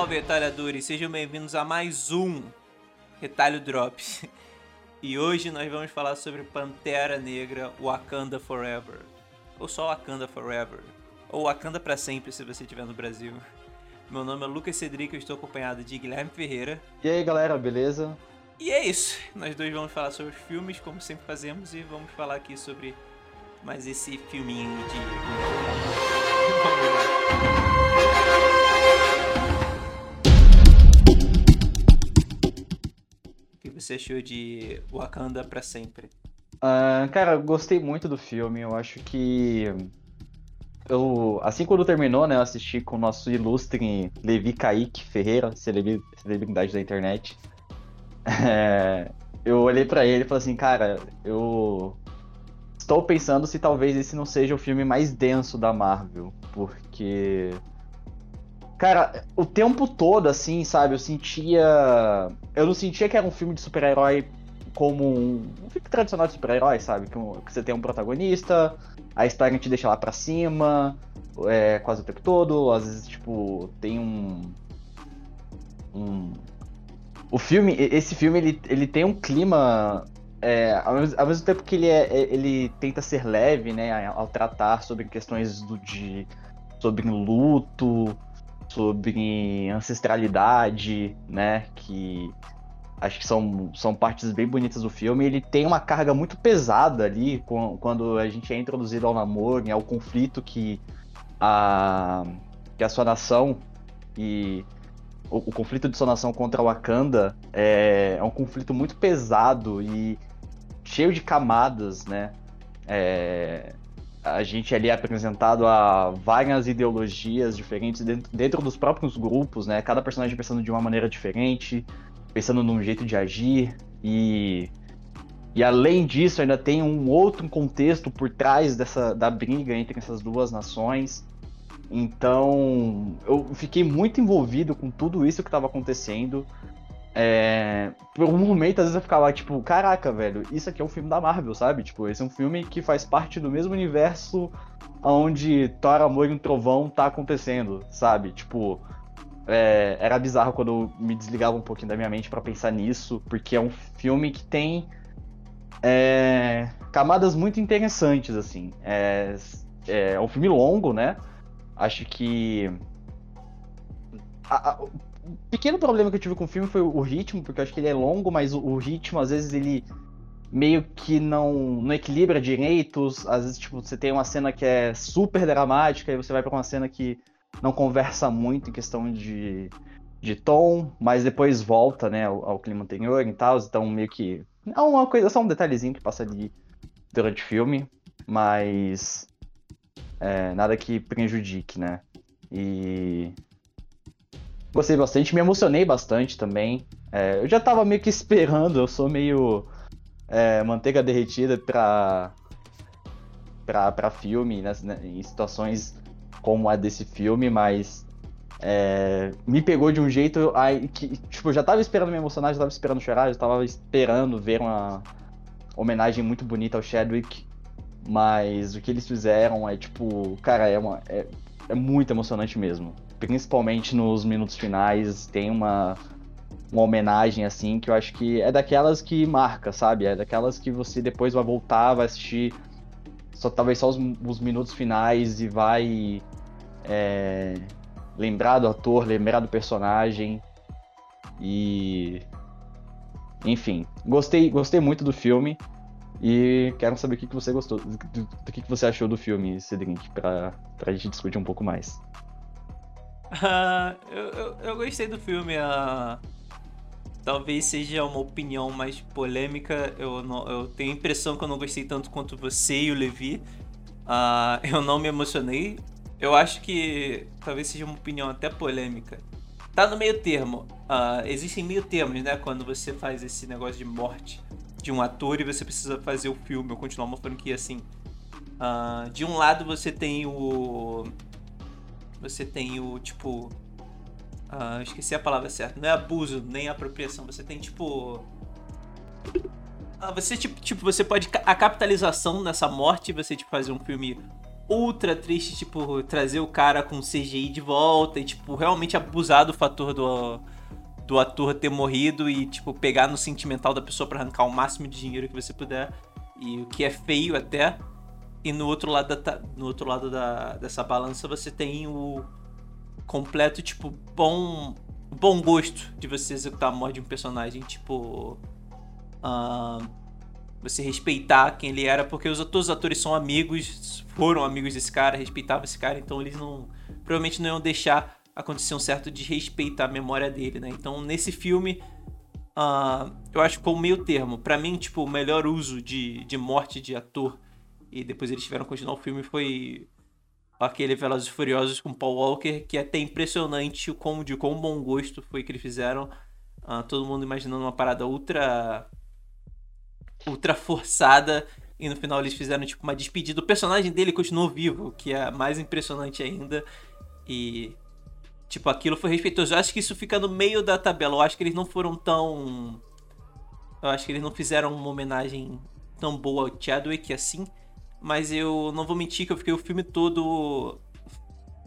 Salve, retalhadores! Sejam bem-vindos a mais um Retalho Drops. E hoje nós vamos falar sobre Pantera Negra Wakanda Forever. Ou só Wakanda Forever. Ou Wakanda para sempre se você estiver no Brasil. Meu nome é Lucas Cedric, eu estou acompanhado de Guilherme Ferreira. E aí galera, beleza? E é isso. Nós dois vamos falar sobre os filmes, como sempre fazemos, e vamos falar aqui sobre mais esse filminho de. Vamos lá. Você achou de Wakanda pra sempre? Uh, cara, eu gostei muito do filme. Eu acho que. Eu, assim quando terminou, né, eu assisti com o nosso ilustre Levi Kaique Ferreira, celebridade da internet. É, eu olhei para ele e falei assim, cara, eu estou pensando se talvez esse não seja o filme mais denso da Marvel, porque Cara, o tempo todo, assim, sabe, eu sentia. Eu não sentia que era um filme de super-herói como um, um filme tradicional de super-herói, sabe? Que, um, que, você tem um protagonista, a história te deixa lá pra cima, é, quase o tempo todo, às vezes, tipo, tem um. um o filme, esse filme, ele, ele tem um clima. É, ao, mesmo, ao, mesmo, tempo que ele, é, é, ele tenta ser leve, né, ao tratar sobre questões do, de. sobre luto sobre ancestralidade, né? Que acho que são, são partes bem bonitas do filme. Ele tem uma carga muito pesada ali quando a gente é introduzido ao namoro, ao conflito que a, que a sua nação e o, o conflito de sua nação contra o Wakanda é, é um conflito muito pesado e cheio de camadas, né? É, a gente ali é apresentado a várias ideologias diferentes dentro, dentro, dos próprios grupos, né? Cada personagem pensando de uma maneira diferente, pensando num jeito de agir e e além disso ainda tem um outro contexto por trás dessa da briga entre essas duas nações. Então eu fiquei muito envolvido com tudo isso que estava acontecendo. É, por um momento, às vezes eu ficava tipo, caraca, velho, isso aqui é um filme da Marvel, sabe? Tipo, esse é um filme que faz parte do mesmo universo onde Thor, Amor e um Trovão tá acontecendo, sabe? Tipo, é, era bizarro quando eu me desligava um pouquinho da minha mente para pensar nisso, porque é um filme que tem é, camadas muito interessantes, assim. É, é um filme longo, né? Acho que. A, a, pequeno problema que eu tive com o filme foi o ritmo, porque eu acho que ele é longo, mas o, o ritmo, às vezes, ele meio que não, não equilibra direitos. Às vezes, tipo, você tem uma cena que é super dramática e você vai para uma cena que não conversa muito em questão de, de tom, mas depois volta, né, ao, ao clima anterior e tal. Então, meio que. É uma coisa, só um detalhezinho que passa ali durante o filme, mas. É, nada que prejudique, né? E Gostei bastante, me emocionei bastante também. É, eu já tava meio que esperando, eu sou meio é, manteiga derretida pra, pra, pra filme, né, em situações como a desse filme, mas é, me pegou de um jeito aí, que, tipo, eu já tava esperando me emocionar, já tava esperando chorar, já tava esperando ver uma homenagem muito bonita ao Chadwick, mas o que eles fizeram é, tipo, cara, é, uma, é, é muito emocionante mesmo principalmente nos minutos finais, tem uma, uma homenagem, assim, que eu acho que é daquelas que marca, sabe? É daquelas que você depois vai voltar, vai assistir só talvez só os, os minutos finais e vai é, lembrar do ator, lembrar do personagem. E. Enfim, gostei, gostei muito do filme. E quero saber o que, que você gostou, do, do que, que você achou do filme, Cedric, pra, pra gente discutir um pouco mais. Eu, eu, eu, gostei do filme. Uh, talvez seja uma opinião mais polêmica. Eu, não, eu tenho a impressão que eu não gostei tanto quanto você e o Levi. Uh, eu não me emocionei. Eu acho que talvez seja uma opinião até polêmica. Tá no meio termo. Uh, existem meio termos, né? Quando você faz esse negócio de morte de um ator e você precisa fazer o filme ou continuar uma franquia assim. De um lado você tem o você tem o tipo. Uh, esqueci a palavra certa. Não é abuso, nem apropriação. Você tem tipo. Uh, você tipo, tipo, você pode. A capitalização nessa morte, você tipo, fazer um filme ultra triste, tipo, trazer o cara com CGI de volta e, tipo, realmente abusar do fator do, do ator ter morrido e, tipo, pegar no sentimental da pessoa para arrancar o máximo de dinheiro que você puder. E o que é feio até. E no outro lado, da, no outro lado da, dessa balança você tem o completo, tipo, bom bom gosto de você executar a morte de um personagem, tipo. Uh, você respeitar quem ele era, porque os, todos os atores são amigos, foram amigos desse cara, respeitavam esse cara, então eles não. Provavelmente não iam deixar acontecer um certo desrespeito à memória dele, né? Então nesse filme. Uh, eu acho que foi o meio termo. para mim, tipo, o melhor uso de, de morte de ator. E depois eles tiveram que continuar o filme foi aquele Velozes e Furiosos com Paul Walker, que é até impressionante o como de quão bom gosto foi que eles fizeram. Uh, todo mundo imaginando uma parada ultra ultra forçada e no final eles fizeram tipo uma despedida. O personagem dele continuou vivo, que é mais impressionante ainda. E tipo, aquilo foi respeitoso. Eu acho que isso fica no meio da tabela. Eu acho que eles não foram tão eu acho que eles não fizeram uma homenagem tão boa ao Chadwick assim. Mas eu não vou mentir que eu fiquei o filme todo.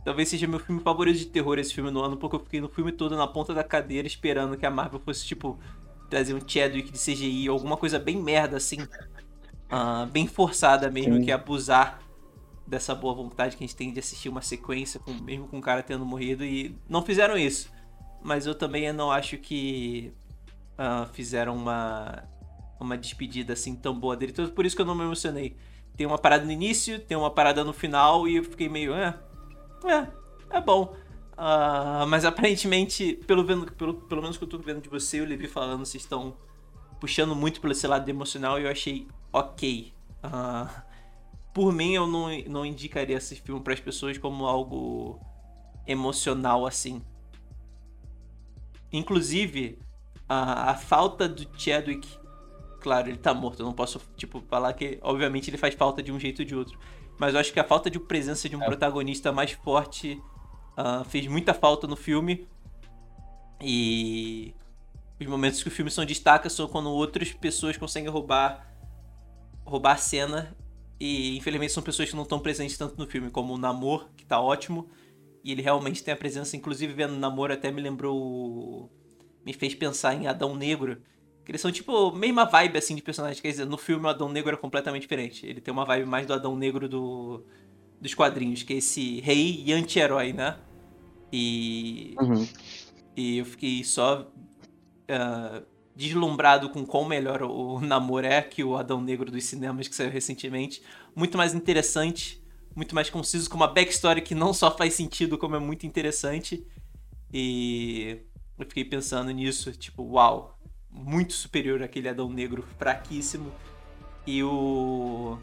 Talvez seja meu filme favorito de terror esse filme no ano, porque eu fiquei no filme todo na ponta da cadeira esperando que a Marvel fosse, tipo, trazer um Chadwick de CGI, alguma coisa bem merda, assim. Uh, bem forçada mesmo, Sim. que é abusar dessa boa vontade que a gente tem de assistir uma sequência, com, mesmo com o cara tendo morrido, e não fizeram isso. Mas eu também não acho que uh, fizeram uma, uma despedida assim tão boa dele. Então, por isso que eu não me emocionei tem uma parada no início, tem uma parada no final e eu fiquei meio, é, é, é bom. Uh, mas aparentemente, pelo, vendo, pelo, pelo menos que eu tô vendo de você, eu Levi falando, vocês estão puxando muito pelo esse lado emocional e eu achei ok. Uh, por mim, eu não, não indicaria esse filme para as pessoas como algo emocional assim. Inclusive, a falta do Chadwick claro, ele tá morto. Eu não posso, tipo, falar que, obviamente, ele faz falta de um jeito ou de outro. Mas eu acho que a falta de presença de um é. protagonista mais forte uh, fez muita falta no filme. E os momentos que o filme são destaca são quando outras pessoas conseguem roubar roubar a cena. E infelizmente são pessoas que não estão presentes tanto no filme, como o Namor, que tá ótimo. E ele realmente tem a presença, inclusive vendo o Namor até me lembrou. Me fez pensar em Adão Negro que eles são tipo, mesma vibe assim de personagem. Quer dizer, no filme o Adão Negro é completamente diferente. Ele tem uma vibe mais do Adão Negro do, dos quadrinhos, que é esse rei e anti-herói, né? E. Uhum. E eu fiquei só uh, deslumbrado com quão melhor o Namor é que o Adão Negro dos cinemas que saiu recentemente. Muito mais interessante, muito mais conciso, com uma backstory que não só faz sentido, como é muito interessante. E eu fiquei pensando nisso, tipo, uau, muito superior àquele Adão Negro fraquíssimo. E o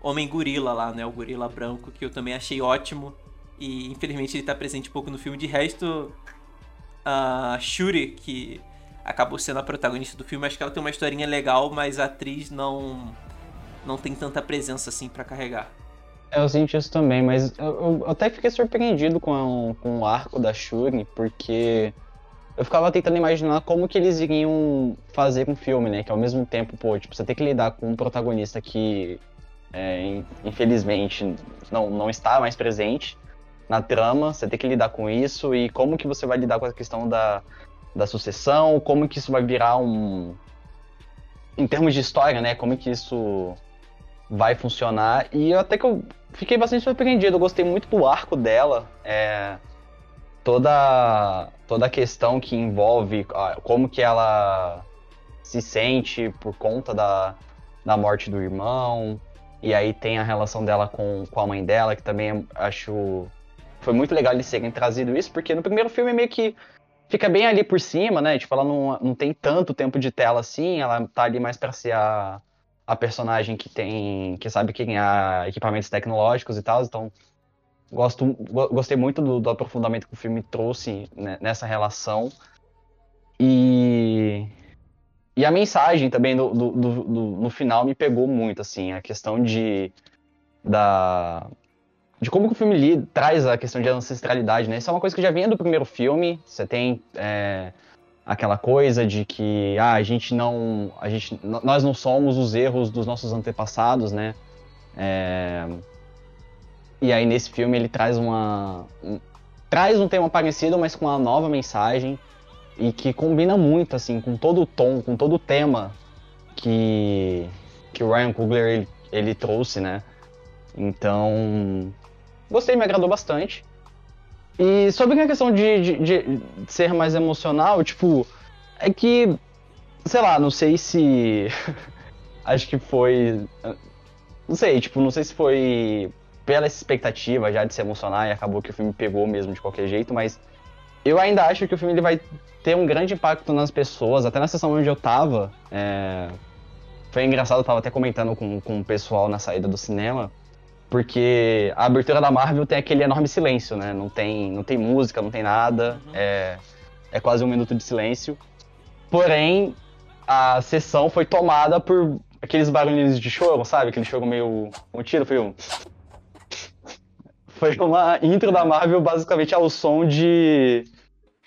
Homem Gorila lá, né? O Gorila Branco, que eu também achei ótimo. E infelizmente ele tá presente pouco no filme. De resto, a Shuri, que acabou sendo a protagonista do filme, acho que ela tem uma historinha legal, mas a atriz não não tem tanta presença assim para carregar. Eu senti isso também, mas eu, eu, até fiquei surpreendido com, com o arco da Shuri, porque eu ficava tentando imaginar como que eles iriam fazer um filme, né? Que ao mesmo tempo, pô, tipo, você tem que lidar com um protagonista que, é, infelizmente, não, não está mais presente na trama, você tem que lidar com isso, e como que você vai lidar com a questão da, da sucessão, como que isso vai virar um... Em termos de história, né? Como que isso vai funcionar, e até que eu fiquei bastante surpreendido, eu gostei muito do arco dela, é toda toda a questão que envolve como que ela se sente por conta da, da morte do irmão. E aí tem a relação dela com, com a mãe dela, que também acho. Foi muito legal eles terem trazido isso, porque no primeiro filme meio que fica bem ali por cima, né? Tipo, ela não, não tem tanto tempo de tela assim, ela tá ali mais pra ser a, a personagem que tem. que sabe quem é equipamentos tecnológicos e tal, então Gosto, gostei muito do, do, aprofundamento que o filme trouxe né, nessa relação. E, e a mensagem também do, do, do, no final me pegou muito, assim, a questão de. Da, de como o filme li, traz a questão de ancestralidade, né? Isso é uma coisa que já vinha do primeiro filme. Você tem é, aquela coisa de que ah, a gente não. A gente, nós não somos os erros dos nossos antepassados, né? É, E aí nesse filme ele traz uma. Um, traz um tema parecido, mas com uma nova mensagem. E que combina muito, assim, com todo o tom, com todo o tema que, que o Ryan Coogler ele, ele trouxe, né? Então. Gostei, me agradou bastante. E sobre a questão de, de, de, ser mais emocional, tipo, é que, sei lá, não sei se. acho que foi. Não sei, tipo, não sei se foi pela expectativa já de se emocionar e acabou que o filme pegou mesmo de qualquer jeito, mas eu ainda acho que o filme ele vai ter um grande impacto nas pessoas, até na sessão onde eu tava. É... Foi engraçado, eu tava até comentando com, com o pessoal na saída do cinema porque a abertura da Marvel tem aquele enorme silêncio, né? Não tem, não tem música, não tem nada, uhum. é, é quase um minuto de silêncio. Porém, a sessão foi tomada por aqueles barulhinhos de choro, sabe? Aquele choro meio. Um tiro, foi um. Foi uma intro da Marvel basicamente ao som de,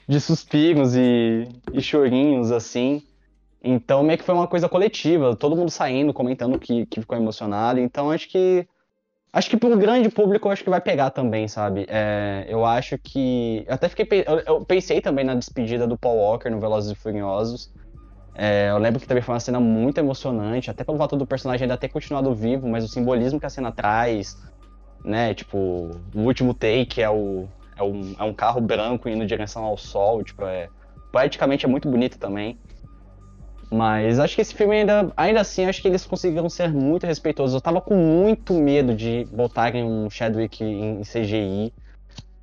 de suspiros e, e chorinhos, assim. Então, meio que foi uma coisa coletiva, todo mundo saindo, comentando que, que ficou emocionado. Então, acho que Acho que pro grande público acho que vai pegar também, sabe? É, eu acho que. Eu até fiquei. Eu, eu, pensei também na despedida do Paul Walker no Velozes e Furiosos. É, eu lembro que também foi uma cena muito emocionante, até pelo fato do personagem ainda ter continuado vivo, mas o simbolismo que a cena traz, né? Tipo, o último take é, o, é, um, é um carro branco indo em direção ao sol, tipo, é. Poeticamente é muito bonito também. Mas acho que esse filme ainda, ainda assim, acho que eles conseguiram ser muito respeitosos. Eu tava com muito medo de botarem um Chadwick em CGI.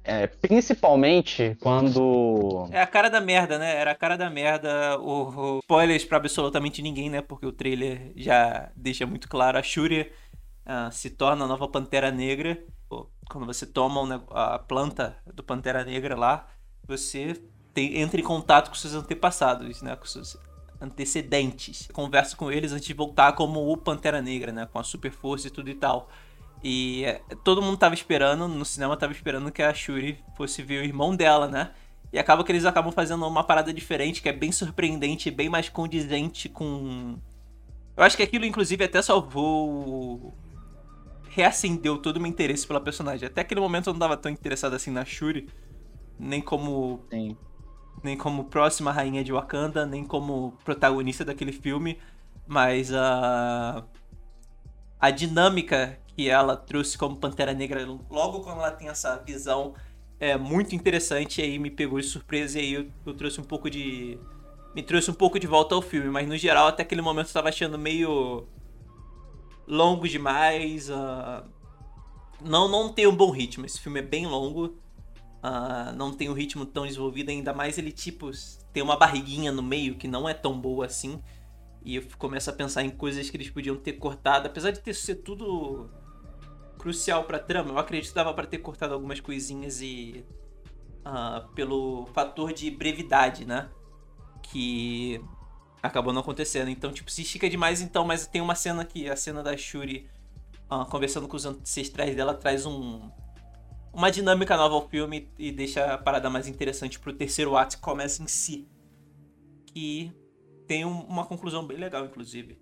É, principalmente quando. É a cara da merda, né? Era a cara da merda. O, o... Spoilers pra absolutamente ninguém, né? Porque o trailer já deixa muito claro. A Shuri uh, se torna a nova Pantera Negra. Quando você toma a planta do Pantera Negra lá, você tem, entra em contato com seus antepassados, né? Com seus antecedentes. Converso com eles antes de voltar como o Pantera Negra, né? Com a super força e tudo e tal. E é, todo mundo tava esperando, no cinema tava esperando que a Shuri fosse ver o irmão dela, né? E acaba que eles acabam fazendo uma parada diferente, que é bem surpreendente, bem mais condizente com. Eu acho que aquilo, inclusive, até salvou. Reacendeu todo o meu interesse pela personagem. Até aquele momento eu não tava tão interessado assim na Shuri, nem como Sim nem como próxima rainha de Wakanda, nem como protagonista daquele filme, mas a a dinâmica que ela trouxe como Pantera Negra logo quando ela tem essa visão é muito interessante e aí me pegou de surpresa e aí eu, eu trouxe um pouco de me trouxe um pouco de volta ao filme, mas no geral até aquele momento eu estava achando meio longo demais, uh... não não tem um bom ritmo, esse filme é bem longo Uh, não tem um ritmo tão desenvolvido, ainda mais ele, tipo, tem uma barriguinha no meio que não é tão boa assim. E eu começo a pensar em coisas que eles podiam ter cortado, apesar de ter ser tudo crucial pra trama, eu acredito que dava pra ter cortado algumas coisinhas e. Uh, pelo fator de brevidade, né? Que acabou não acontecendo. Então, tipo, se estica demais, então, mas tem uma cena que a cena da Shuri uh, conversando com os ancestrais dela traz um uma dinâmica nova ao filme e deixa a parada mais interessante pro terceiro ato que começa em si. Que tem um, uma conclusão bem legal, inclusive.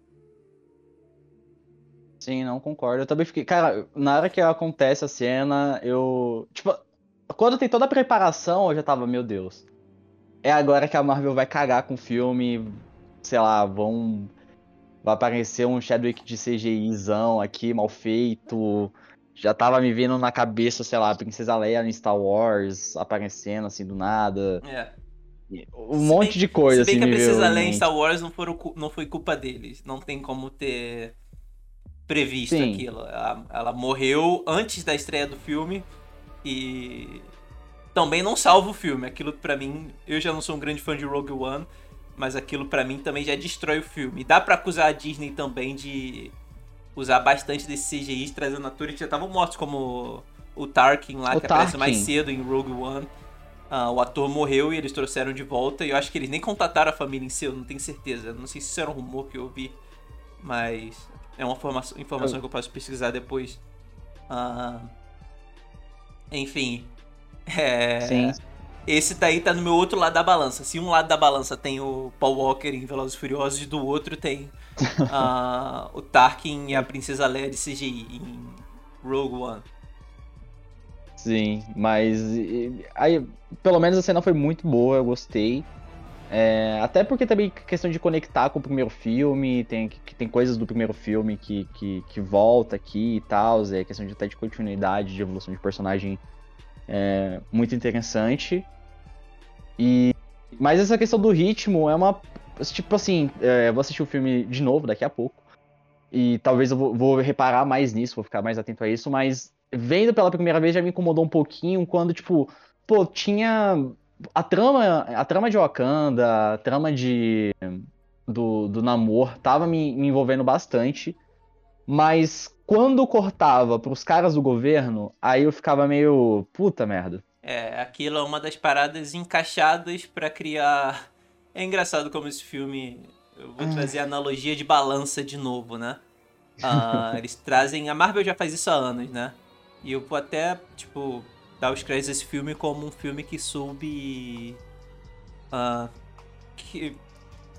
Sim, não concordo. Eu também fiquei. Cara, na hora que acontece a cena, eu. Tipo, quando tem toda a preparação, eu já tava, meu Deus. É agora que a Marvel vai cagar com o filme. Sei lá, vão. Vai aparecer um Chadwick de CGIzão aqui, mal feito já tava me vendo na cabeça, sei lá, a Princesa Leia em Star Wars aparecendo assim do nada. É. Um se monte bem, de coisa se bem assim. que a Princesa Leia em Star Wars não, foram, não foi culpa deles. Não tem como ter previsto Sim. aquilo. Ela, ela morreu antes da estreia do filme e também não salva o filme. Aquilo para mim, eu já não sou um grande fã de Rogue One, mas aquilo para mim também já destrói o filme. Dá para acusar a Disney também de usar bastante desse CGI, trazendo atores que já estavam mortos, como o Tarkin lá, o que Tarkin. aparece mais cedo em Rogue One. Uh, o ator morreu e eles trouxeram de volta. E eu acho que eles nem contataram a família em si, eu não tenho certeza. Não sei se isso era um rumor que eu ouvi, mas é uma informação, informação que eu posso pesquisar depois. Uh, enfim. É, Sim. Esse daí tá no meu outro lado da balança. Se um lado da balança tem o Paul Walker em Velozes e Furiosos, e do outro tem uh, o Tarkin e a Princesa Leia de CGI em Rogue One. Sim, mas aí, pelo menos a cena foi muito boa, eu gostei. É, até porque também questão de conectar com o primeiro filme, tem, que tem coisas do primeiro filme que, que, que volta aqui e tal, é questão de até de continuidade, de evolução de personagem é, muito interessante. E mas essa questão do ritmo é uma tipo assim, é, vou assistir o filme de novo daqui a pouco e talvez eu vou, vou reparar mais nisso, vou ficar mais atento a isso, mas vendo pela primeira vez já me incomodou um pouquinho quando, tipo, pô, tinha a trama, a trama de Wakanda, a trama de do, do Namor tava me, me envolvendo bastante, mas quando cortava pros caras do governo, aí eu ficava meio puta merda. É, aquilo é uma das paradas encaixadas para criar. É engraçado como esse filme. Eu vou trazer a analogia de balança de novo, né? Uh, eles trazem. A Marvel já faz isso há anos, né? E eu vou até, tipo, dar os créditos a esse filme como um filme que soube. Uh, que.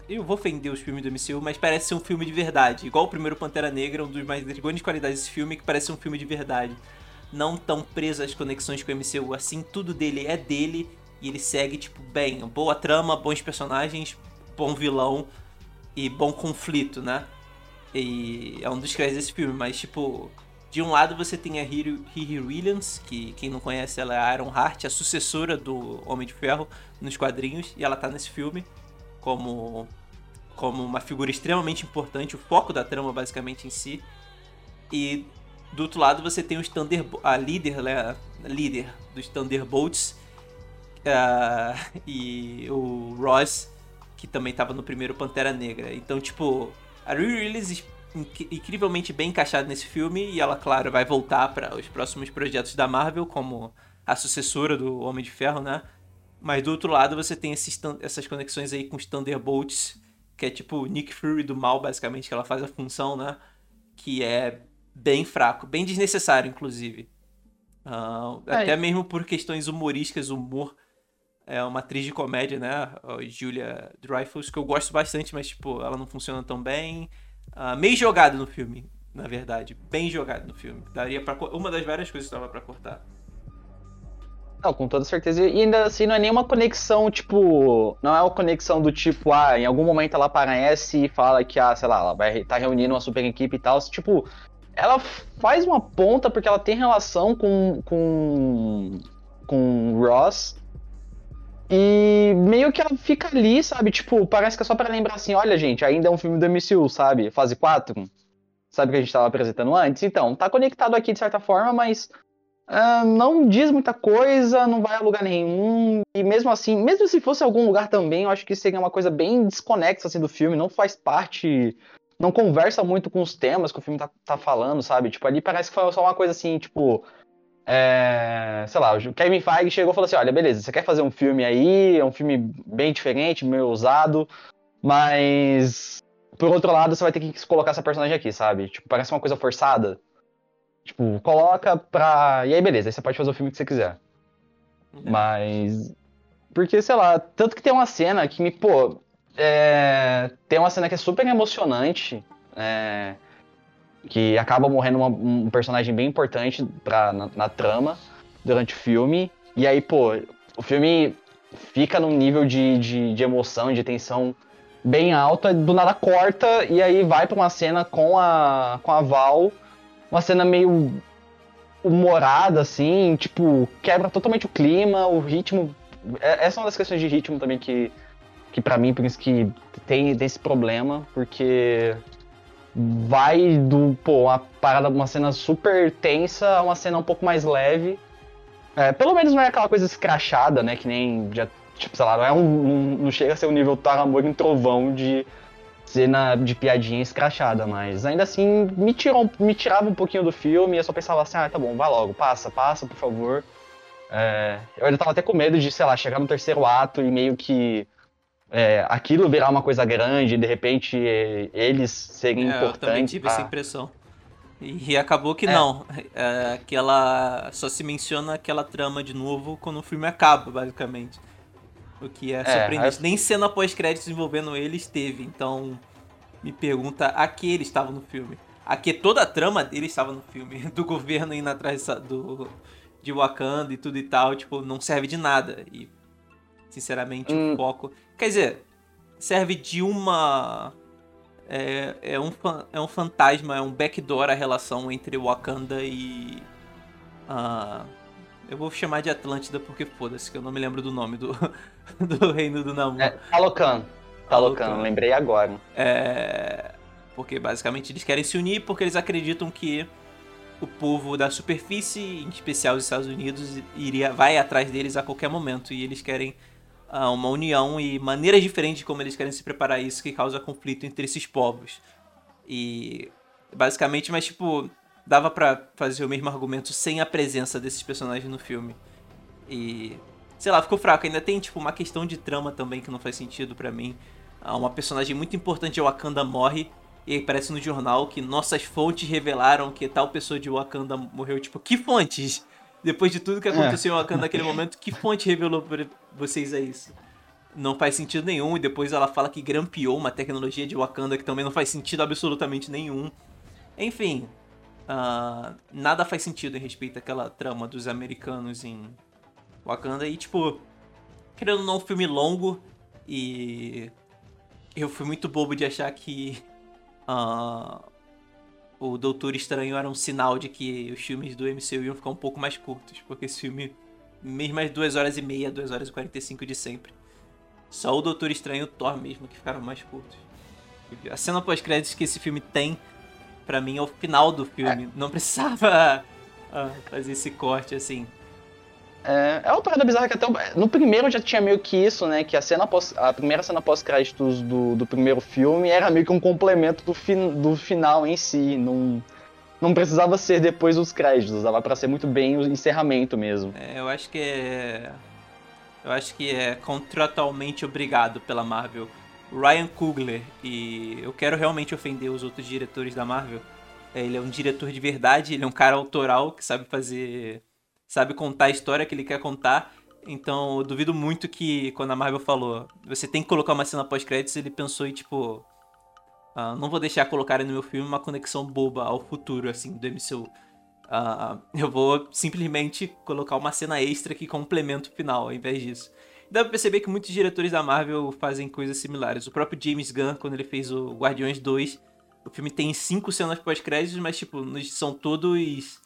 Eu vou ofender os filmes do MCU, mas parece ser um filme de verdade. Igual o primeiro Pantera Negra, um dos mais grandes qualidades desse filme, que parece um filme de verdade. Não tão preso às conexões com o MCU assim, tudo dele é dele e ele segue, tipo, bem. Boa trama, bons personagens, bom vilão e bom conflito, né? E é um dos créditos desse filme, mas, tipo, de um lado você tem a Riri Williams, que quem não conhece ela é a Iron Heart, a sucessora do Homem de Ferro nos quadrinhos, e ela tá nesse filme como como uma figura extremamente importante, o foco da trama basicamente em si. E do outro lado você tem os Thunder, a líder, né, a líder dos Thunderbolts uh, e o Ross, que também estava no primeiro Pantera Negra. Então, tipo, a Riri Williams incrivelmente bem encaixada nesse filme e ela, claro, vai voltar para os próximos projetos da Marvel como a sucessora do Homem de Ferro, né? Mas do outro lado você tem esses, essas conexões aí com os Thunderbolts, que é tipo Nick Fury do mal, basicamente, que ela faz a função, né? Que é bem fraco, bem desnecessário, inclusive. Uh, até mesmo por questões humorísticas, humor. É uma atriz de comédia, né? Julia Dreyfus, que eu gosto bastante, mas, tipo, ela não funciona tão bem. Uh, meio jogado no filme, na verdade. Bem jogado no filme. Daria para Uma das várias coisas que dava pra cortar. Não, com toda certeza. E ainda assim, não é nenhuma conexão, tipo. Não é uma conexão do tipo, ah, em algum momento ela aparece e fala que, ah, sei lá, ela vai estar tá reunindo uma super equipe e tal. Tipo, ela faz uma ponta porque ela tem relação com. com. com Ross. E meio que ela fica ali, sabe? Tipo, parece que é só para lembrar assim, olha, gente, ainda é um filme do MCU, sabe? Fase 4. Sabe que a gente tava apresentando antes? Então, tá conectado aqui de certa forma, mas uh, não diz muita coisa, não vai a lugar nenhum. E mesmo assim, mesmo se fosse algum lugar também, eu acho que seria uma coisa bem desconexa assim, do filme, não faz parte. Não conversa muito com os temas que o filme tá, tá falando, sabe? Tipo, ali parece que foi só uma coisa assim, tipo é, sei lá, o Kevin Feige chegou e falou assim: olha, beleza, você quer fazer um filme aí, é um filme bem diferente, meio ousado, mas por outro lado você vai ter que colocar essa personagem aqui, sabe? Tipo, parece uma coisa forçada. Tipo, coloca pra. E aí, beleza, aí você pode fazer o filme que você quiser. É. Mas. Porque, sei lá, tanto que tem uma cena que me, pô. É... Tem uma cena que é super emocionante. É que acaba morrendo uma, um personagem bem importante pra, na, na, trama durante o filme. E aí, pô, o filme fica num nível de, de, de emoção, de tensão bem alta, do nada corta e aí vai pra uma cena com a, com a Val, uma cena meio humorada, assim, tipo, quebra totalmente o clima, o ritmo. É, essa é uma das questões de ritmo também que, que para mim, por isso que tem, tem esse problema, porque vai do, pô, uma parada, uma cena super tensa a uma cena um pouco mais leve. É, pelo menos não é aquela coisa escrachada, né? Que nem já, tipo, sei lá, não é um. um não chega a ser um nível Taramor em trovão de cena de piadinha escrachada, mas ainda assim me, tirou, me tirava um pouquinho do filme e eu só pensava assim, ah, tá bom, vai logo, passa, passa, por favor. É, eu ainda tava até com medo de, sei lá, chegar no terceiro ato e meio que é, aquilo virar uma coisa grande, de repente eles serem é, importantes. Eu também tive essa impressão. E, acabou que é. não. É, que ela só se menciona aquela trama de novo quando o filme acaba, basicamente. O que é, é surpreendente. Nem cena pós-créditos envolvendo eles teve. Então, me pergunta a que ele estava no filme. A que toda a trama dele estava no filme. Do governo indo atrás do, de Wakanda e tudo e tal, tipo, não serve de nada. E, sinceramente, Hum. o foco. Quer dizer, serve de uma. É, é, um, é um fantasma, é um backdoor a relação entre Wakanda e. ah, eu vou chamar de Atlântida porque foda-se, que eu não me lembro do nome do, do reino do Namu. É, Talocan. Talocan, Talocan. lembrei agora. É, Porque basicamente eles querem se unir porque eles acreditam que o povo da superfície, em especial os Estados Unidos, iria, vai atrás deles a qualquer momento. E eles querem ah, uma união e maneiras diferentes de como eles querem se preparar isso que causa conflito entre esses povos. E basicamente, mas tipo, dava pra fazer o mesmo argumento sem a presença desses personagens no filme. E sei lá, ficou fraco. Ainda tem tipo uma questão de trama também que não faz sentido pra mim. Ah, Uma personagem muito importante de Wakanda morre e aí aparece no jornal que nossas fontes revelaram que tal pessoa de Wakanda morreu. Tipo, que fontes? Depois de tudo que aconteceu em Wakanda naquele momento, que fonte revelou pra vocês é isso? Não faz sentido nenhum. E depois ela fala que grampeou uma tecnologia de Wakanda que também não faz sentido absolutamente nenhum. Enfim, ah, nada faz sentido em respeito àquela trama dos americanos em Wakanda. E, tipo, querendo ou não, um filme longo e eu fui muito bobo de achar que ah, o Doutor Estranho era um sinal de que os filmes do MCU iam ficar um pouco mais curtos, porque esse filme, mesmo as 2 horas e meia, 2 horas e 45 de sempre. Só o Doutor Estranho e o Thor mesmo que ficaram mais curtos. A cena pós-créditos que esse filme tem, pra mim, é o final do filme. Não precisava ah, fazer esse corte assim. É, é uma parada bizarra que até o- no primeiro já tinha meio que isso, né? Que a cena pós, a primeira cena pós-créditos do, do primeiro filme era meio que um complemento do, fin, do final em si. Não, não precisava ser depois dos créditos, dava pra ser muito bem o encerramento mesmo. É, eu acho que é. Eu acho que é contratualmente obrigado pela Marvel. Ryan Coogler, e eu quero realmente ofender os outros diretores da Marvel. É, Ele é um diretor de verdade, ele é um cara autoral que sabe fazer. sabe contar a história que ele quer contar. Então eu duvido muito que quando a Marvel falou, você tem que colocar uma cena pós-créditos, ele pensou em tipo. ah, não vou deixar colocarem no meu filme uma conexão boba ao futuro, assim, do MCU. Ah, eu vou simplesmente colocar uma cena extra que complementa o final, ao invés disso. Dá pra perceber que muitos diretores da Marvel fazem coisas similares. O próprio James Gunn, quando ele fez o Guardiões 2, o filme tem cinco cenas pós-créditos, mas, tipo, são todos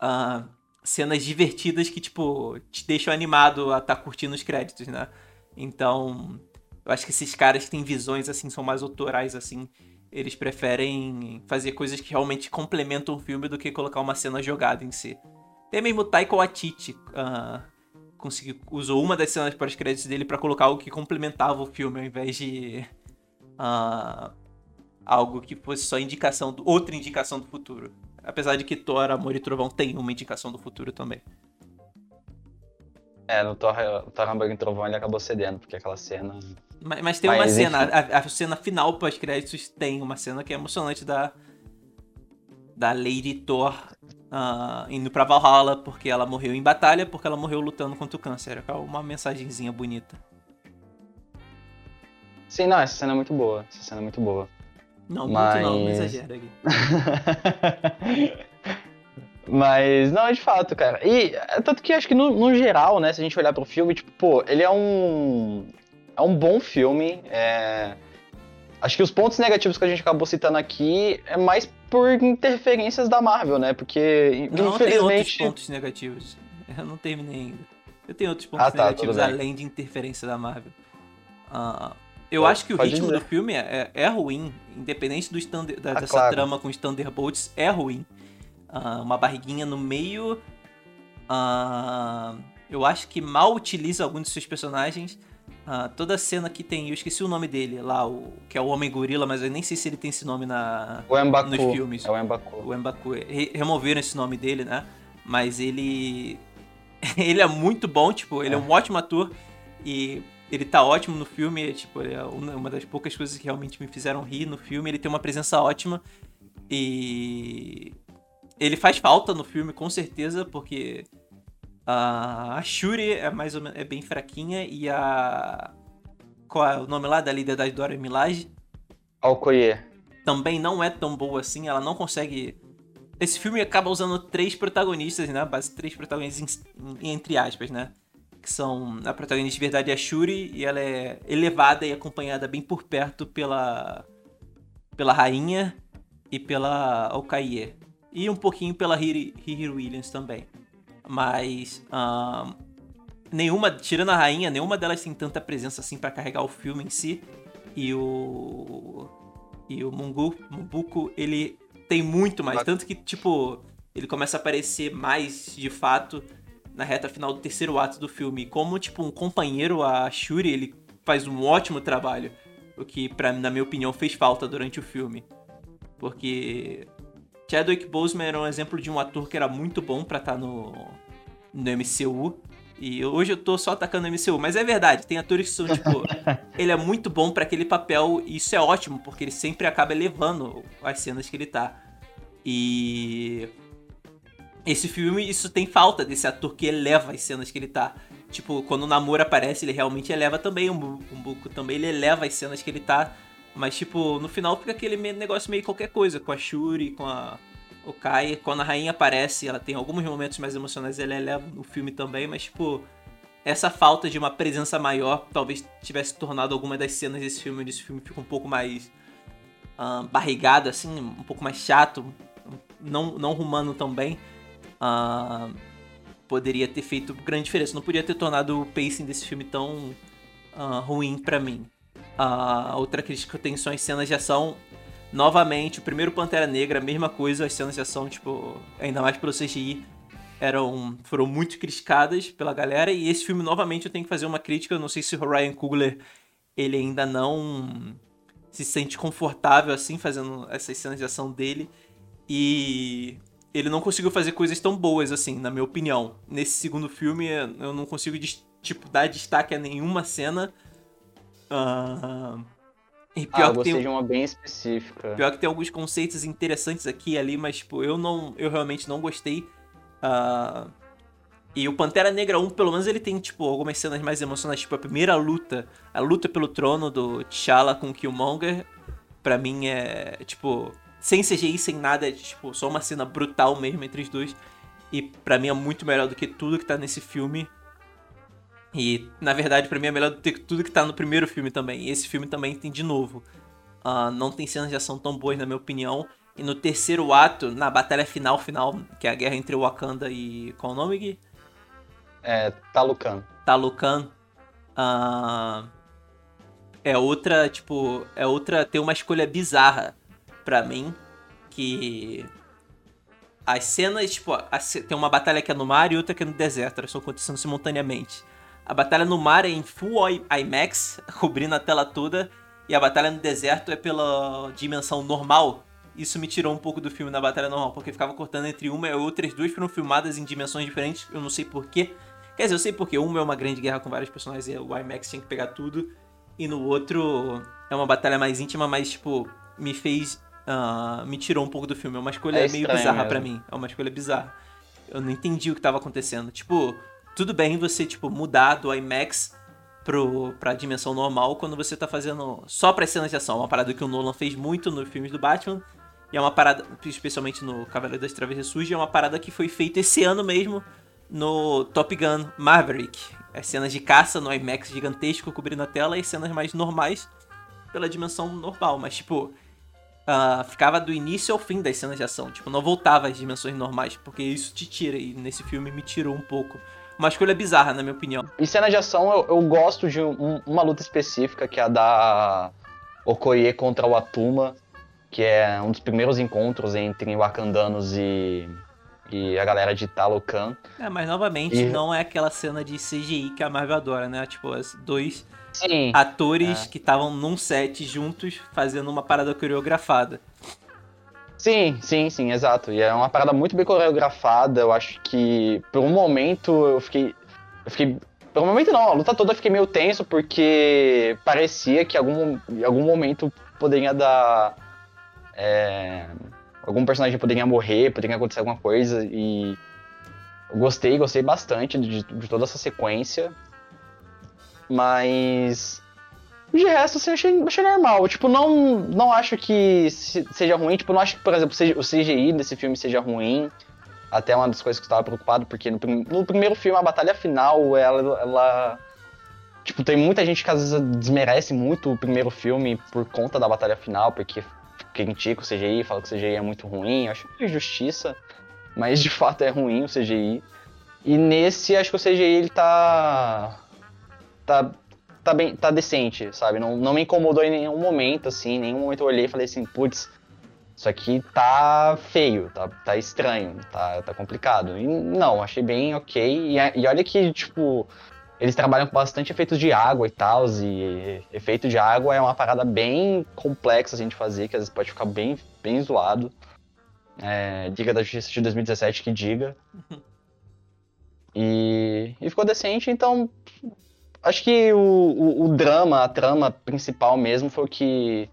ah, cenas divertidas que, tipo, te deixam animado a estar curtindo os créditos, né? Então, eu acho que esses caras que têm visões, assim, são mais autorais, assim, eles preferem fazer coisas que realmente complementam o filme do que colocar uma cena jogada em si. Até mesmo o Taika Waititi ah, conseguiu, usou uma das cenas pós-créditos dele pra colocar algo que complementava o filme, ao invés de ah, algo que fosse só indicação, do, outra indicação do futuro. Apesar de que Thor, Amor e Trovão tem uma indicação do futuro também. É, no Thor, Thor Amor e Trovão ele acabou cedendo, porque aquela cena. Mas, mas tem uma Mas, cena, enfim. a, a cena final pós-créditos tem uma cena que é emocionante da da Lady Thor ah, indo pra Valhalla porque ela morreu em batalha, porque ela morreu lutando contra o câncer. É uma mensagenzinha bonita. Sim, não, essa cena é muito boa. Essa cena é muito boa. Não, muito não, não Mas- exagera aqui. Mas, não, de fato, cara. E é tanto que acho que no, no geral, né, se a gente olhar pro filme, tipo, pô, ele é um. É um bom filme. é, Acho que os pontos negativos que a gente acabou citando aqui é mais por interferências da Marvel, né? Porque, Não, tem outros infelizmente. pontos negativos. Eu não terminei ainda. Eu tenho outros pontos Ah, tá, negativos além de interferência da Marvel. Ah, eu Pode- acho que o ritmo dizer. do filme é, é ruim, independente do Thunder- da- Ah, dessa claro. trama com os Thunderbolts, é ruim. Ah, uma barriguinha no meio. ah, eu acho que mal utiliza alguns de seus personagens. Ah, toda cena que tem, eu esqueci o nome dele lá, o, que é o Homem Gorila, mas eu nem sei se ele tem esse nome na, O Mbaku. nos filmes É o Mbaku. o Mbaku. Re- removeram esse nome dele, né? Mas ele. ele é muito bom, tipo, ele é, um ótimo ator e ele tá ótimo no filme. Tipo, ele é uma das poucas coisas que realmente me fizeram rir no filme. Ele tem uma presença ótima e. Ele faz falta no filme, com certeza, porque a Shuri é mais ou menos é bem fraquinha e a. Qual é o nome lá da líder da Dora Milaje? Alcoyer. também não é tão boa assim, ela não consegue esse filme acaba usando três protagonistas, né? Base três protagonistas entre aspas, né? Que são a protagonista de verdade é a Shuri e ela é elevada e acompanhada bem por perto pela pela rainha e pela Okaie. E um pouquinho pela Riri, Riri Williams também. Mas um, nenhuma, tirando a rainha, nenhuma delas tem tanta presença assim para carregar o filme em si. E o e o Mungu, Mumbuku, ele tem muito mais. Tanto que, tipo, ele começa a aparecer mais de fato na reta final do terceiro ato do filme. Como, tipo, um companheiro, a Shuri, ele faz um ótimo trabalho. O que, pra, na minha opinião, fez falta durante o filme. Porque Chadwick Boseman era um exemplo de um ator que era muito bom para estar tá no, no MCU. E hoje eu tô só atacando o MCU, mas é verdade, tem atores que são, tipo, ele é muito bom para aquele papel, e isso é ótimo, porque ele sempre acaba elevando as cenas que ele tá. E esse filme, isso tem falta desse ator que eleva as cenas que ele tá. Tipo, quando o Namor aparece, ele realmente eleva também, o Mbuku também, ele eleva as cenas que ele tá. Mas, tipo, no final fica aquele negócio meio qualquer coisa, com a Shuri, com a o Kai, quando a rainha aparece, ela tem alguns momentos mais emocionais, ela eleva no filme também, mas tipo, essa falta de uma presença maior talvez tivesse tornado alguma das cenas desse filme, desse filme fica um pouco mais uh, barrigado, assim, um pouco mais chato, não, não rumano também. Uh, poderia ter feito grande diferença, não podia ter tornado o pacing desse filme tão uh, ruim para mim. Uh, outra crítica que eu tenho são as cenas de ação Novamente, o primeiro Pantera Negra, a mesma coisa, as cenas de ação, tipo, ainda mais pelo CGI, eram, foram muito criticadas pela galera. E esse filme, novamente, eu tenho que fazer uma crítica. Eu não sei se o Ryan Coogler, ele ainda não se sente confortável, assim, fazendo essas cenas de ação dele. E ele não conseguiu fazer coisas tão boas, assim, na minha opinião. Nesse segundo filme, eu não consigo, tipo, dar destaque a nenhuma cena. Uh, e pior ah, eu gostei que tem, de uma bem específica. Pior que tem alguns conceitos interessantes aqui e ali, mas, tipo, eu não. Eu realmente não gostei. Uh, e o Pantera Negra 1, pelo menos, ele tem, tipo, algumas cenas mais emocionais, tipo, a primeira luta, a luta pelo trono do T'Challa com o Killmonger, pra mim é, tipo, sem CGI, sem nada, é, tipo, só uma cena brutal mesmo entre os dois. E pra mim é muito melhor do que tudo que tá nesse filme. E, na verdade, para mim é melhor do que tudo que tá no primeiro filme também. E esse filme também tem de novo. Uh, não tem cenas de ação tão boas, na minha opinião. E no terceiro ato, na batalha final, final, que é a guerra entre Wakanda e. Qual o nome, Gui? É. Talucan. Talucan. Uh, é outra, tipo. É outra. Tem uma escolha bizarra para mim. Que. As cenas, tipo, a, tem uma batalha que é no mar e outra que é no deserto, elas estão acontecendo simultaneamente. A batalha no mar é em Full IMAX, cobrindo a tela toda, e a batalha no deserto é pela dimensão normal. Isso me tirou um pouco do filme na batalha normal, porque ficava cortando entre uma e outra. As duas foram filmadas em dimensões diferentes, eu não sei porquê. Quer dizer, eu sei porque uma é uma grande guerra com vários personagens e o IMAX tinha que pegar tudo. E no outro é uma batalha mais íntima, mas, tipo, me fez. Uh, me tirou um pouco do filme. É uma escolha é meio bizarra para mim. É uma escolha bizarra. Eu não entendi o que tava acontecendo. Tipo, tudo bem você, tipo, mudar do IMAX pro, pra dimensão normal quando você tá fazendo só pra cenas de ação. Uma parada que o Nolan fez muito nos filmes do Batman. E é uma parada, especialmente no Cavaleiro das Trevas Ressurge, é uma parada que foi feita esse ano mesmo no Top Gun Maverick. As cenas de caça no IMAX gigantesco cobrindo a tela e cenas mais normais pela dimensão normal. Mas, tipo, uh, ficava do início ao fim das cenas de ação. Tipo, não voltava às dimensões normais, porque isso te tira. E nesse filme me tirou um pouco uma escolha bizarra, na minha opinião. Em cena de ação, eu, eu gosto de um, uma luta específica, que é a da Okoye contra o Atuma, que é um dos primeiros encontros entre Wakandanos e, e a galera de Talocan. É, mas novamente, e... não é aquela cena de CGI que a Marvel adora, né? Tipo, dois Sim, atores é. que estavam num set juntos fazendo uma parada coreografada. Sim, sim, sim, exato. E é uma parada muito bem coreografada. Eu acho que por um momento eu fiquei. Eu fiquei. Por um momento não, a luta toda eu fiquei meio tenso porque parecia que algum, em algum momento poderia dar. É, algum personagem poderia morrer, poderia acontecer alguma coisa. E eu gostei, gostei bastante de, de toda essa sequência. Mas De resto, assim, achei, achei normal. Tipo, não, não acho que seja ruim. Tipo, não acho que, por exemplo, o CGI desse filme seja ruim. Até uma das coisas que eu estava preocupado, porque no, no, primeiro filme, a batalha final, ela, ela. Tipo, tem muita gente que às vezes desmerece muito o primeiro filme por conta da batalha final, porque critica o CGI, fala que o CGI é muito ruim. Eu acho que é justiça, mas de fato é ruim o CGI. E nesse, acho que o CGI ele tá. tá tá bem, tá decente, sabe? Não, não me incomodou em nenhum momento, assim, em nenhum momento eu olhei e falei assim, putz, isso aqui tá feio, tá, tá estranho, tá, tá complicado. E não, achei bem ok. E, e olha que, tipo, eles trabalham com bastante efeitos de água e tal, e efeito de água é uma parada bem complexa a gente fazer, que às vezes pode ficar bem, bem zoado. É, Diga da Justiça de 2017 que diga. E, e ficou decente, então Acho que o, o, o, drama, a trama principal mesmo foi o que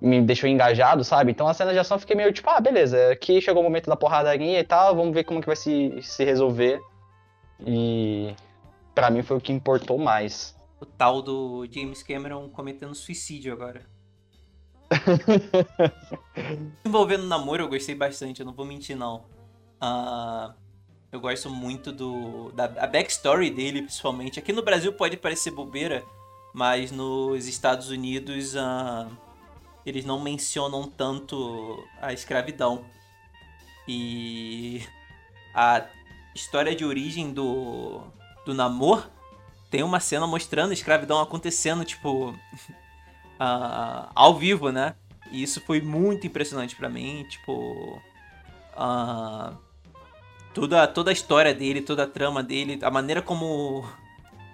me deixou engajado, sabe? Então a cena de ação eu fiquei meio tipo, ah, beleza, aqui chegou o momento da porradaria e tal, vamos ver como que vai se, se resolver. E para mim foi o que importou mais. O tal do James Cameron cometendo suicídio agora. Envolvendo namoro eu gostei bastante, eu não vou mentir não. Uh, eu gosto muito do da a backstory dele, principalmente. Aqui no Brasil pode parecer bobeira, mas nos Estados Unidos uh, eles não mencionam tanto a escravidão. E a história de origem do, do Namor tem uma cena mostrando a escravidão acontecendo, tipo, uh, ao vivo, né? E isso foi muito impressionante para mim, tipo. Uh, toda, toda a história dele, toda a trama dele, a maneira como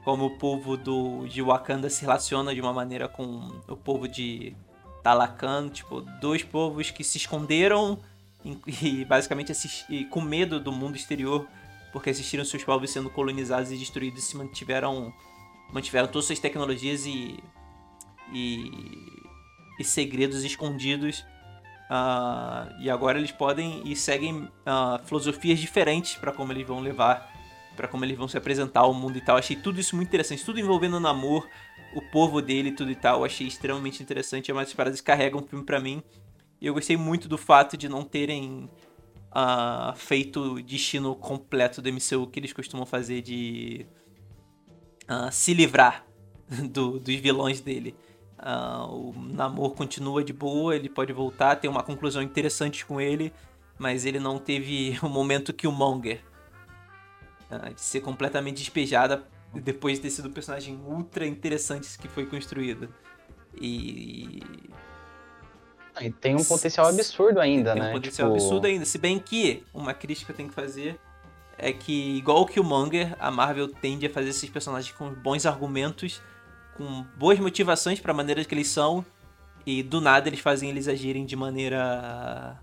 como o povo do, de Wakanda se relaciona de uma maneira com o povo de Talakan, tipo, dois povos que se esconderam e, e basicamente e com medo do mundo exterior, porque assistiram seus povos sendo colonizados e destruídos e se mantiveram mantiveram todas suas tecnologias e, e, e segredos escondidos Uh, e agora eles podem e seguem uh, filosofias diferentes para como eles vão levar, para como eles vão se apresentar ao mundo e tal. Achei tudo isso muito interessante, tudo envolvendo o namoro, o povo dele tudo e tal. Achei extremamente interessante. É uma das paradas que carregam o filme para mim. E eu gostei muito do fato de não terem uh, feito o destino completo do MCU que eles costumam fazer de se livrar do, dos vilões dele. Uh, o namoro continua de boa, ele pode voltar, tem uma conclusão interessante com ele, mas ele não teve o momento que o Monger uh, de ser completamente despejada depois de ter sido um personagem ultra interessante que foi construído. E. Ah, e tem um potencial absurdo ainda, tem né? Tem um potencial tipo... absurdo ainda. Se bem que uma crítica tem que fazer é que, igual o Killmonger, a Marvel tende a fazer esses personagens com bons argumentos com boas motivações para a maneira que eles são e do nada eles fazem eles agirem de maneira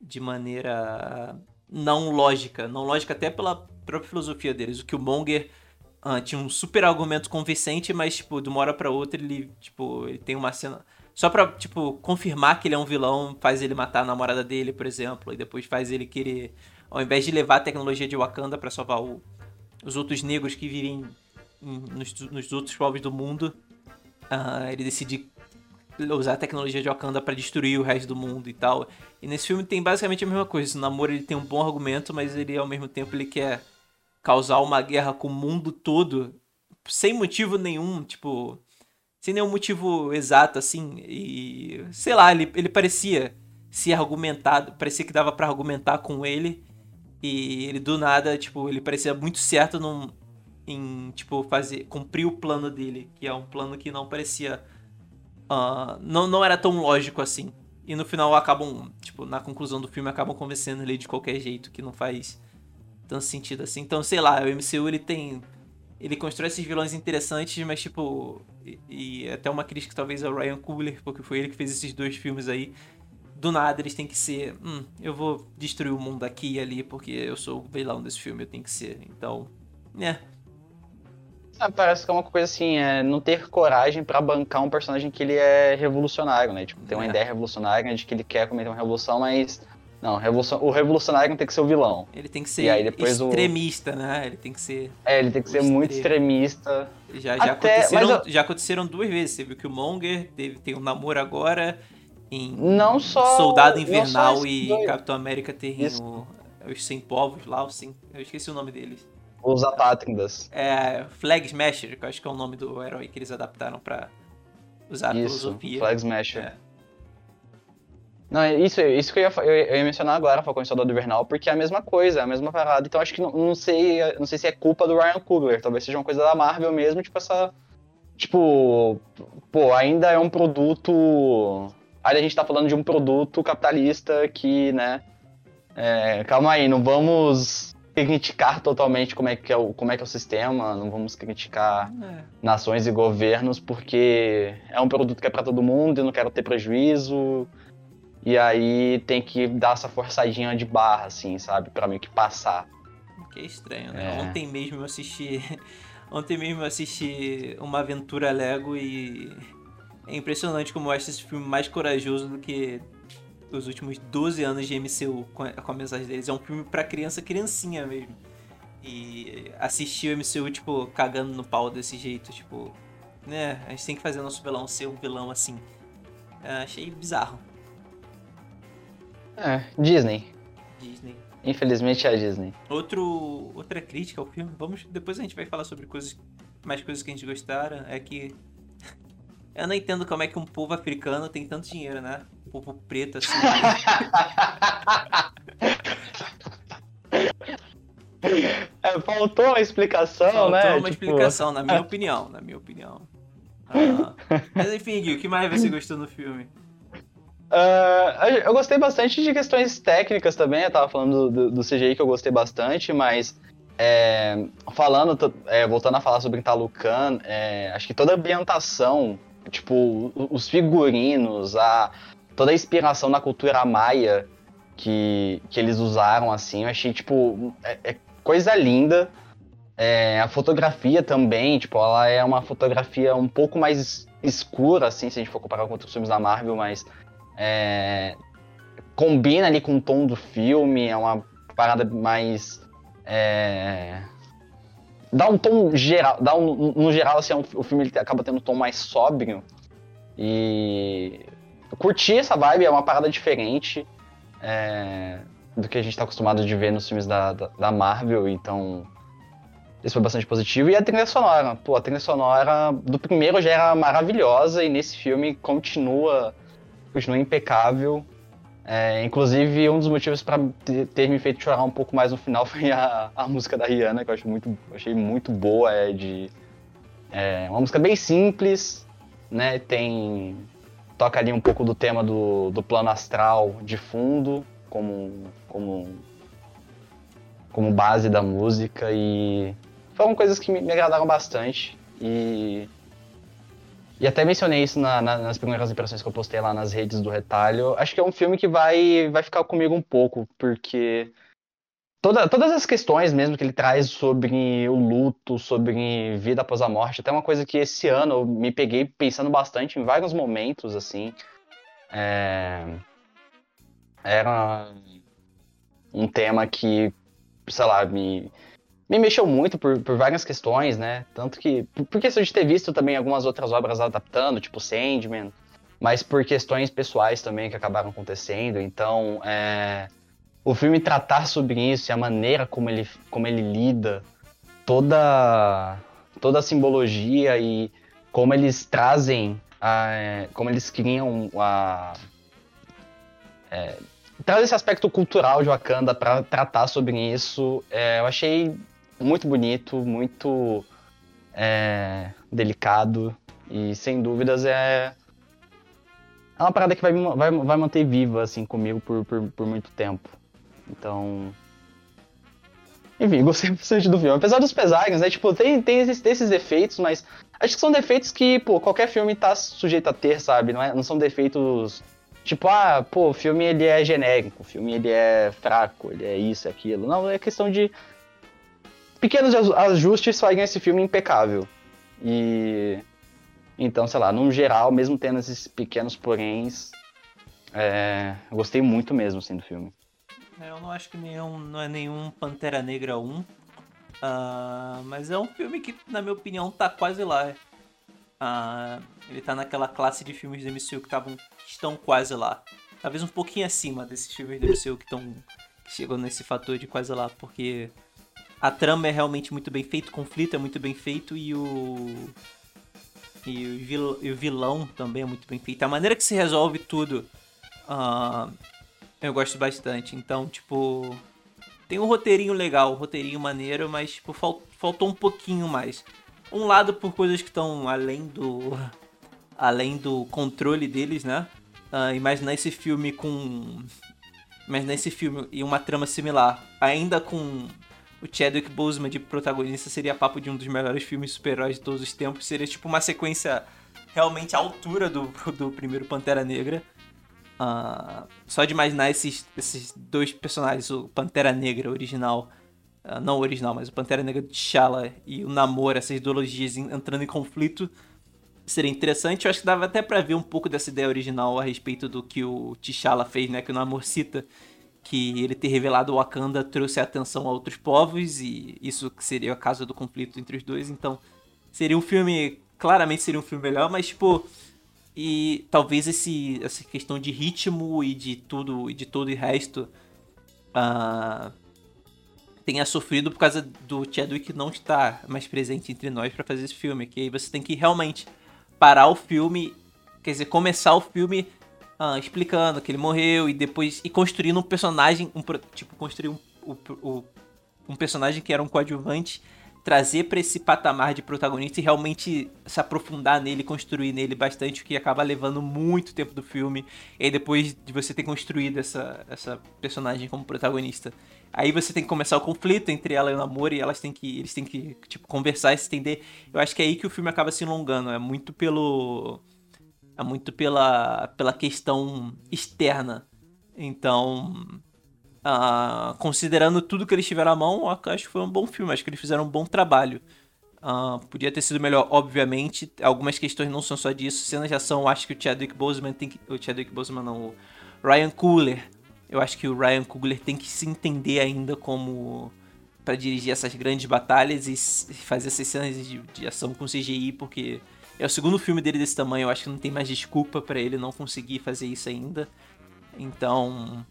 de maneira não lógica, não lógica até pela própria filosofia deles. O que o Monger uh, tinha um super argumento convincente, mas tipo, de uma hora para outra ele, tipo, ele tem uma cena só pra, tipo, confirmar que ele é um vilão, faz ele matar a namorada dele, por exemplo, e depois faz ele querer, ao invés de levar a tecnologia de Wakanda para salvar o, os outros negros que vivem nos, nos outros povos do mundo, uh, ele decide usar a tecnologia de Wakanda para destruir o resto do mundo e tal. E nesse filme tem basicamente a mesma coisa. O Namor ele tem um bom argumento, mas ele ao mesmo tempo ele quer causar uma guerra com o mundo todo sem motivo nenhum, tipo, sem nenhum motivo exato assim. E sei lá, ele, ele parecia se argumentado, parecia que dava para argumentar com ele. E ele do nada, tipo, ele parecia muito certo num, em, tipo, fazer, cumprir o plano dele, que é um plano que não parecia. Uh, não, não era tão lógico assim. E no final acabam, tipo, na conclusão do filme, acabam convencendo ele de qualquer jeito, que não faz tanto sentido assim. Então, sei lá, o MCU ele tem. Ele constrói esses vilões interessantes, mas tipo. E, e até uma crítica talvez ao Ryan Coogler, porque foi ele que fez esses dois filmes aí. Do nada eles têm que ser. Hum, eu vou destruir o mundo aqui e ali, porque eu sou o vilão desse filme, eu tenho que ser. Então. Né, ah, parece que é uma coisa assim, é não ter coragem para bancar um personagem que ele é revolucionário, né? Tipo, tem uma é. ideia revolucionária de que ele quer cometer uma revolução, mas Não, revolucion- o revolucionário não tem que ser o vilão. Ele tem que ser E aí depois o- extremista, né? Ele tem que ser. É, ele tem que ser muito extremo. extremista. Já, já, Até- aconteceram, eu- já aconteceram duas vezes. Você viu que o Monger teve, tem um namoro agora. Em Não só. Soldado só Invernal esses e dois. Capitão América tem Isso. os 100 povos lá, os 100, eu esqueci o nome deles. Os apátridas. É Flag Smasher, que eu acho que é o nome do herói que eles adaptaram pra usar a Isso, filosofia. Flag Smasher. É. Não, é isso, isso que eu ia, eu ia- mencionar agora, Falcão e Soldado Invernal, porque é a mesma coisa, é a mesma parada. Então acho que não, não sei, não sei se é culpa do Ryan Coogler, talvez seja uma coisa da Marvel mesmo, tipo essa, tipo, pô, ainda é um produto, aí a gente tá falando de um produto capitalista que, né, é, calma aí, não vamos criticar totalmente como é que é o, como é que é o sistema, não vamos criticar É. nações e governos porque é um produto que é para todo mundo, eu não quero ter prejuízo. E aí tem que dar essa forçadinha de barra, assim, sabe? Pra meio que passar. Que estranho, né? É. Ontem mesmo eu assisti. Ontem mesmo eu assisti uma aventura Lego e. É impressionante como eu acho esse filme mais corajoso do que os últimos 12 anos de MCU com a, com a mensagem deles. É um filme pra criança, criancinha mesmo. E assistir o MCU, tipo, cagando no pau desse jeito, tipo. Né? A gente tem que fazer nosso vilão ser um vilão assim. Achei bizarro. É, Disney. Disney. Infelizmente é a Disney. Outro, outra crítica ao filme, vamos, depois a gente vai falar sobre coisas, mais coisas que a gente gostaram, é que eu não entendo como é que um povo africano tem tanto dinheiro, né? Povo preto assim. É, faltou uma explicação, Faltou né? uma Tipo, explicação, na minha opinião, na minha opinião. Ah, mas enfim, Gui, o que mais você gostou no filme? ah, eu gostei bastante de questões técnicas também. Eu tava falando do, do CGI que eu gostei bastante, mas é, falando, é, voltando a falar sobre Talucan, é, acho que toda a ambientação, tipo, os figurinos, a, toda a inspiração na cultura maia que, que eles usaram, assim, eu achei, tipo, é, é coisa linda. É, a fotografia também, tipo, ela é uma fotografia um pouco mais es- escura, assim, se a gente for comparar com outros filmes da Marvel, mas é, combina ali com o tom do filme, é uma parada mais. é, dá um tom geral, dá um, no geral, assim, é um- o filme acaba tendo um tom mais sóbrio. E eu curti essa vibe, é uma parada diferente é, do que a gente tá acostumado de ver nos filmes da, da, da Marvel, então isso foi bastante positivo. E a trilha sonora, pô, a trilha sonora do primeiro já era maravilhosa e nesse filme continua, continua impecável. É, inclusive, um dos motivos pra ter, me feito chorar um pouco mais no final foi a, a música da Rihanna, que eu acho muito, achei muito boa. É de é uma música bem simples, né? Tem toca ali um pouco do tema do, do plano astral de fundo, como como como base da música e foram coisas que me, me agradaram bastante e e até mencionei isso na- na- nas primeiras impressões que eu postei lá nas redes do retalho. Acho que é um filme que vai vai ficar comigo um pouco porque toda, todas as questões mesmo que ele traz sobre o luto, sobre vida após a morte, até uma coisa que esse ano eu me peguei pensando bastante em vários momentos assim. É, Era um tema que sei lá, me, me mexeu muito por, por várias questões, né? Tanto que. Por, por questão de ter visto também algumas outras obras adaptando, tipo Sandman, mas por questões pessoais também que acabaram acontecendo. Então, é, o filme tratar sobre isso e a maneira como ele, como ele lida, toda, toda a simbologia e como eles trazem, a, como eles criam a. É, traz esse aspecto cultural de Wakanda para tratar sobre isso. É, eu achei muito bonito, muito é, delicado e sem dúvidas é é uma parada que vai, vai, vai manter viva assim comigo por, por, por muito tempo. Então, enfim, gostei bastante do filme. Apesar dos pesares, né? Tipo, tem, tem esses, esses defeitos, mas acho que são defeitos que, pô, qualquer filme tá sujeito a ter, sabe? Não, é, não são defeitos Tipo, ah, pô, o filme ele é genérico, o filme ele é fraco, ele é isso, aquilo. Não, é questão de pequenos aju- ajustes fazem esse filme impecável. E então, sei lá, no geral, mesmo tendo esses pequenos poréns, é, gostei muito mesmo assim do filme. É, eu não acho que nenhum, não é nenhum Pantera Negra 1. Uh, ah, mas é um filme que, na minha opinião, tá quase lá. Uh, ele tá naquela classe de filmes do MCU que, tavam, que estão quase lá. Talvez um pouquinho acima desses filmes do MCU que estão chegam nesse fator de quase lá, porque a trama é realmente muito bem feita, o conflito é muito bem feito e o e o vilão também é muito bem feito. A maneira que se resolve tudo uh, eu gosto bastante. Então, tipo, tem um roteirinho legal, um roteirinho maneiro, mas tipo, falt, faltou um pouquinho mais. Um lado por coisas que estão além do além do controle deles, né? Uh, imaginar esse filme com imaginar esse filme e uma trama similar, ainda com o Chadwick Boseman de protagonista seria papo de um dos melhores filmes super-heróis de todos os tempos. Seria tipo uma sequência realmente à altura do, do primeiro Pantera Negra. Uh, só de imaginar esses, esses dois personagens, o Pantera Negra original, uh, não original, mas o Pantera Negra de T'Challa e o Namor, essas ideologias entrando em conflito, seria interessante. Eu acho que dava até para ver um pouco dessa ideia original a respeito do que o T'Challa fez, né, que o Namor cita que ele ter revelado o Wakanda trouxe atenção a outros povos e isso seria a causa do conflito entre os dois. Então, seria um filme, claramente seria um filme melhor, mas tipo, e talvez esse essa questão de ritmo e de tudo e de todo o resto uh, tenha sofrido por causa do Chadwick não estar mais presente entre nós para fazer esse filme, que aí você tem que realmente parar o filme, quer dizer, começar o filme ah, explicando que ele morreu e depois e construindo um personagem, um, tipo, construir um, um, um personagem que era um coadjuvante, trazer para esse patamar de protagonista e realmente se aprofundar nele, construir nele bastante, o que acaba levando muito tempo do filme. E aí depois de você ter construído essa, essa personagem como protagonista, aí você tem que começar o conflito entre ela e o namoro e elas têm que eles têm que tipo conversar e se entender. Eu acho que é aí que o filme acaba se alongando, é muito pelo é muito pela, pela questão externa. Então, uh, considerando tudo que eles tiveram à mão, acho que foi um bom filme, acho que eles fizeram um bom trabalho. Uh, podia ter sido melhor, obviamente. Algumas questões não são só disso. Cenas de ação, acho que o Chadwick Boseman tem que. O Chadwick Boseman não, o Ryan Coogler. Eu acho que o Ryan Coogler tem que se entender ainda como para dirigir essas grandes batalhas e fazer essas cenas de, de ação com CGI, porque é o segundo filme dele desse tamanho, eu acho que não tem mais desculpa para ele não conseguir fazer isso ainda. Então.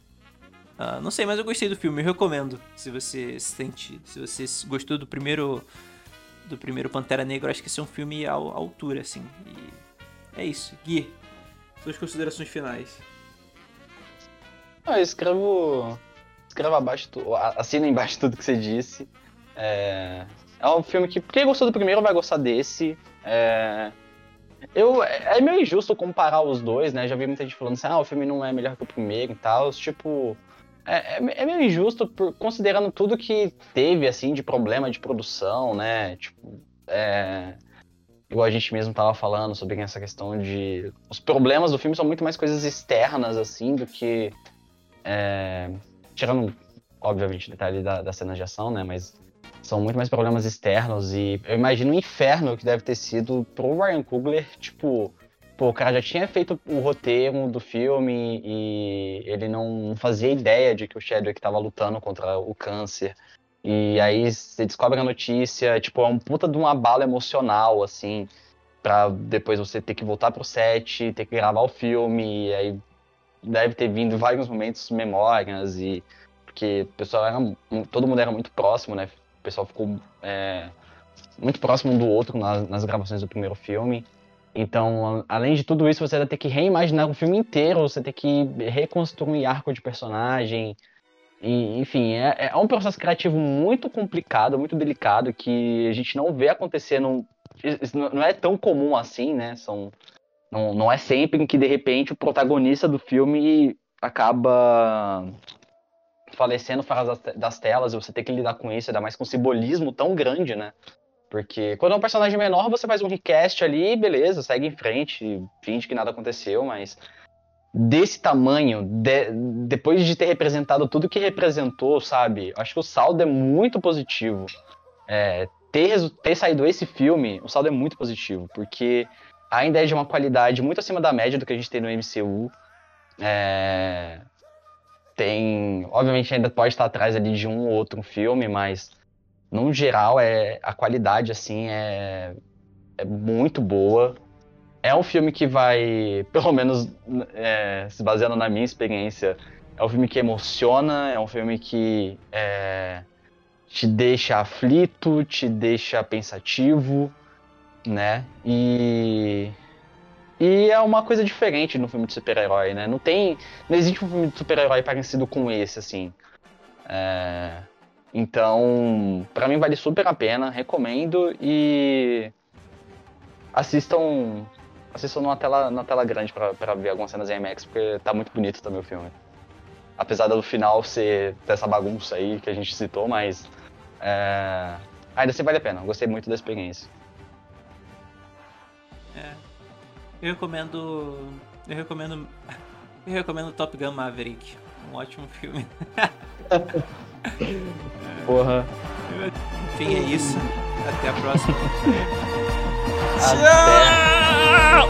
Uh, não sei, mas eu gostei do filme, eu recomendo. Se você sente. Se você gostou do primeiro. Do primeiro Pantera Negra, acho que esse é um filme à, altura, assim. E é isso. Gui, suas considerações finais. Ah, eu escrevo. Escrevo abaixo. Assina embaixo tudo que você disse. É, é um filme que quem gostou do primeiro vai gostar desse. É... Eu, é meio injusto comparar os dois, né? Já vi muita gente falando assim, ah, o filme não é melhor que o primeiro e tal. Tipo, é, é, é meio injusto por, considerando tudo que teve, assim, de problema de produção, né? Tipo, é... Igual a gente mesmo tava falando sobre essa questão de... Os problemas do filme são muito mais coisas externas, assim, do que... É... Tirando, obviamente, o detalhe da, da cena de ação, né? Mas são muito mais problemas externos e eu imagino o inferno que deve ter sido pro Ryan Coogler, tipo, pô, o cara já tinha feito o roteiro do filme e ele não fazia ideia de que o Chadwick estava lutando contra o câncer. E aí você descobre a notícia, tipo, é um puta de uma bala emocional, assim, pra depois você ter que voltar pro set, ter que gravar o filme, e aí deve ter vindo vários momentos memórias e porque o pessoal era todo mundo era muito próximo, né? pessoal ficou é, muito próximo um do outro nas, nas gravações do primeiro filme. Então, além de tudo isso, você vai ter que reimaginar o filme inteiro, você tem que reconstruir arco de personagem. E, enfim, é, é, um processo criativo muito complicado, muito delicado, que a gente não vê acontecendo. Não é tão comum assim, né? São, não, não é sempre que, de repente, o protagonista do filme acaba falecendo fora das telas, você tem que lidar com isso, ainda mais com um simbolismo tão grande, né? Porque quando é um personagem menor, você faz um recast ali, beleza, segue em frente, finge que nada aconteceu, mas desse tamanho, de, depois de ter representado tudo que representou, sabe? Acho que o saldo é muito positivo. É, ter, ter saído esse filme, o saldo é muito positivo, porque ainda é de uma qualidade muito acima da média do que a gente tem no MCU. É, tem. Obviamente ainda pode estar atrás ali de um ou outro filme, mas no geral é a qualidade assim é, é muito boa. É um filme que vai, pelo menos é, se baseando na minha experiência, é um filme que emociona, é um filme que é, te deixa aflito, te deixa pensativo, né? E e é uma coisa diferente no filme de super-herói, né? Não tem. Não existe um filme de super-herói parecido com esse, assim. É... Então, para mim vale super a pena, recomendo e assistam assistam numa tela, na tela grande para ver algumas cenas em IMAX, porque tá muito bonito também o filme. Apesar do final ser dessa bagunça aí que a gente citou, mas é... ainda assim vale a pena. Gostei muito da experiência. É. Eu recomendo. Eu recomendo. Eu recomendo Top Gun Maverick. Um ótimo filme. Porra. Enfim, é isso. Até a próxima. Tchau!